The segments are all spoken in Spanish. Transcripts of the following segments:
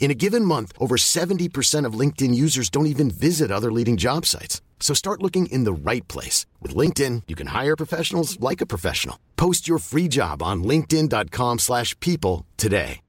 In a given month, over 70% of LinkedIn users don't even visit other leading job sites. So start looking in the right place. With LinkedIn, you can hire professionals like a professional. Post your free job on linkedin.com slash people today.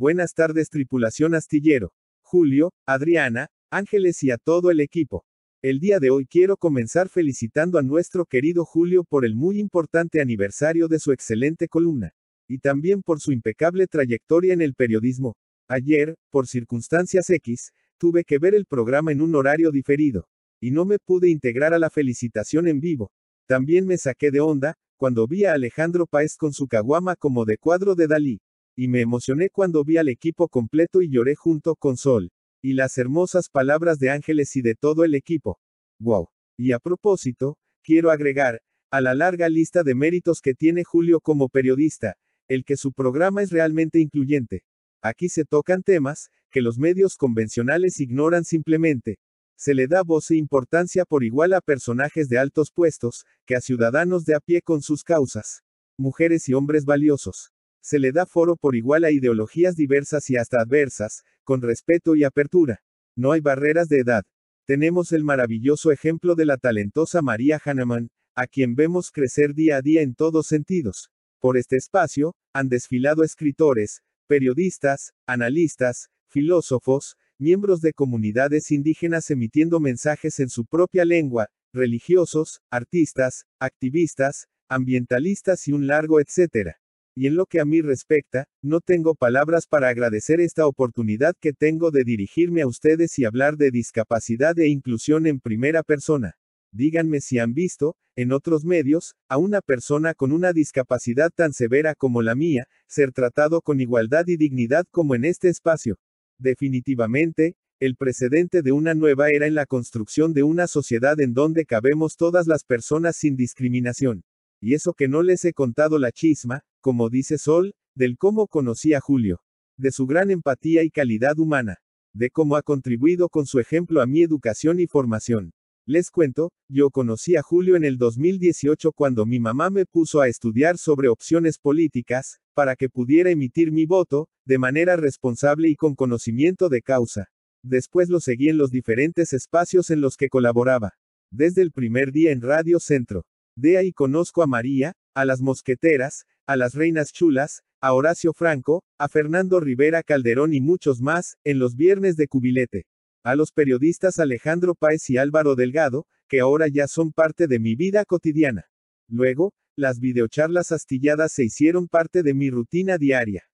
Buenas tardes tripulación astillero. Julio, Adriana, Ángeles y a todo el equipo. El día de hoy quiero comenzar felicitando a nuestro querido Julio por el muy importante aniversario de su excelente columna, y también por su impecable trayectoria en el periodismo. Ayer, por circunstancias X, tuve que ver el programa en un horario diferido, y no me pude integrar a la felicitación en vivo. También me saqué de onda, cuando vi a Alejandro Paez con su caguama como de cuadro de Dalí, y me emocioné cuando vi al equipo completo y lloré junto con Sol. Y las hermosas palabras de Ángeles y de todo el equipo. Wow. Y a propósito, quiero agregar, a la larga lista de méritos que tiene Julio como periodista, el que su programa es realmente incluyente. Aquí se tocan temas, que los medios convencionales ignoran simplemente. Se le da voz e importancia por igual a personajes de altos puestos, que a ciudadanos de a pie con sus causas. Mujeres y hombres valiosos. Se le da foro por igual a ideologías diversas y hasta adversas, con respeto y apertura. No hay barreras de edad. Tenemos el maravilloso ejemplo de la talentosa María Hahnemann, a quien vemos crecer día a día en todos sentidos. Por este espacio, han desfilado escritores, periodistas, analistas, filósofos, miembros de comunidades indígenas emitiendo mensajes en su propia lengua, religiosos, artistas, activistas, ambientalistas y un largo etcétera y en lo que a mí respecta, no tengo palabras para agradecer esta oportunidad que tengo de dirigirme a ustedes y hablar de discapacidad e inclusión en primera persona. Díganme si han visto, en otros medios, a una persona con una discapacidad tan severa como la mía, ser tratado con igualdad y dignidad como en este espacio. Definitivamente, el precedente de una nueva era en la construcción de una sociedad en donde cabemos todas las personas sin discriminación. Y eso que no les he contado la chisma, como dice Sol, del cómo conocí a Julio, de su gran empatía y calidad humana, de cómo ha contribuido con su ejemplo a mi educación y formación. Les cuento, yo conocí a Julio en el 2018 cuando mi mamá me puso a estudiar sobre opciones políticas, para que pudiera emitir mi voto, de manera responsable y con conocimiento de causa. Después lo seguí en los diferentes espacios en los que colaboraba. Desde el primer día en Radio Centro. De ahí conozco a María, a las mosqueteras, a las reinas chulas, a Horacio Franco, a Fernando Rivera Calderón y muchos más, en los viernes de cubilete. A los periodistas Alejandro Páez y Álvaro Delgado, que ahora ya son parte de mi vida cotidiana. Luego, las videocharlas astilladas se hicieron parte de mi rutina diaria.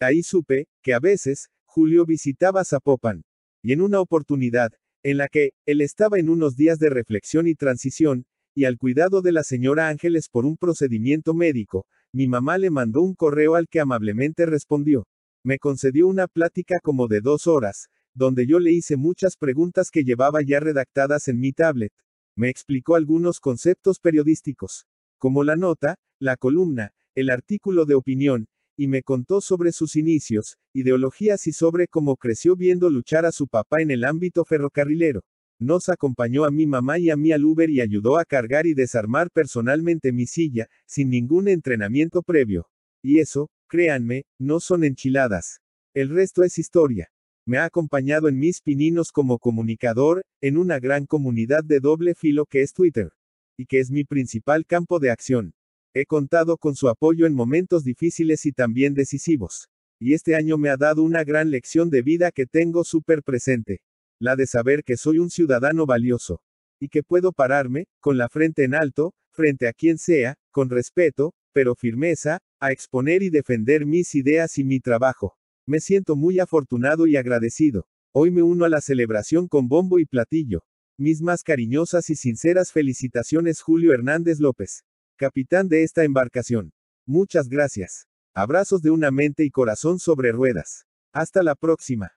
Ahí supe, que a veces, Julio visitaba Zapopan. Y en una oportunidad, en la que, él estaba en unos días de reflexión y transición, y al cuidado de la señora Ángeles por un procedimiento médico, mi mamá le mandó un correo al que amablemente respondió. Me concedió una plática como de dos horas, donde yo le hice muchas preguntas que llevaba ya redactadas en mi tablet. Me explicó algunos conceptos periodísticos, como la nota, la columna, el artículo de opinión, y me contó sobre sus inicios, ideologías y sobre cómo creció viendo luchar a su papá en el ámbito ferrocarrilero. Nos acompañó a mi mamá y a mí al Uber y ayudó a cargar y desarmar personalmente mi silla, sin ningún entrenamiento previo. Y eso, créanme, no son enchiladas. El resto es historia. Me ha acompañado en mis pininos como comunicador, en una gran comunidad de doble filo que es Twitter. Y que es mi principal campo de acción. He contado con su apoyo en momentos difíciles y también decisivos. Y este año me ha dado una gran lección de vida que tengo súper presente. La de saber que soy un ciudadano valioso. Y que puedo pararme, con la frente en alto, frente a quien sea, con respeto, pero firmeza, a exponer y defender mis ideas y mi trabajo. Me siento muy afortunado y agradecido. Hoy me uno a la celebración con bombo y platillo. Mis más cariñosas y sinceras felicitaciones Julio Hernández López, capitán de esta embarcación. Muchas gracias. Abrazos de una mente y corazón sobre ruedas. Hasta la próxima.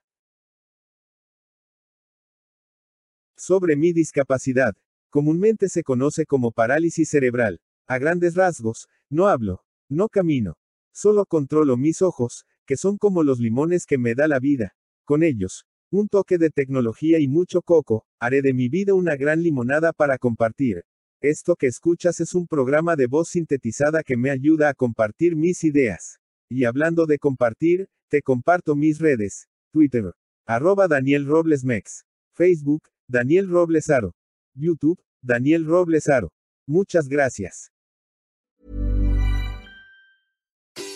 Sobre mi discapacidad. Comúnmente se conoce como parálisis cerebral. A grandes rasgos, no hablo, no camino. Solo controlo mis ojos, que son como los limones que me da la vida. Con ellos, un toque de tecnología y mucho coco, haré de mi vida una gran limonada para compartir. Esto que escuchas es un programa de voz sintetizada que me ayuda a compartir mis ideas. Y hablando de compartir, te comparto mis redes. Twitter. Arroba Daniel Robles Mex. Facebook, Daniel Robles Aro. YouTube, Daniel Robles Aro. Muchas gracias.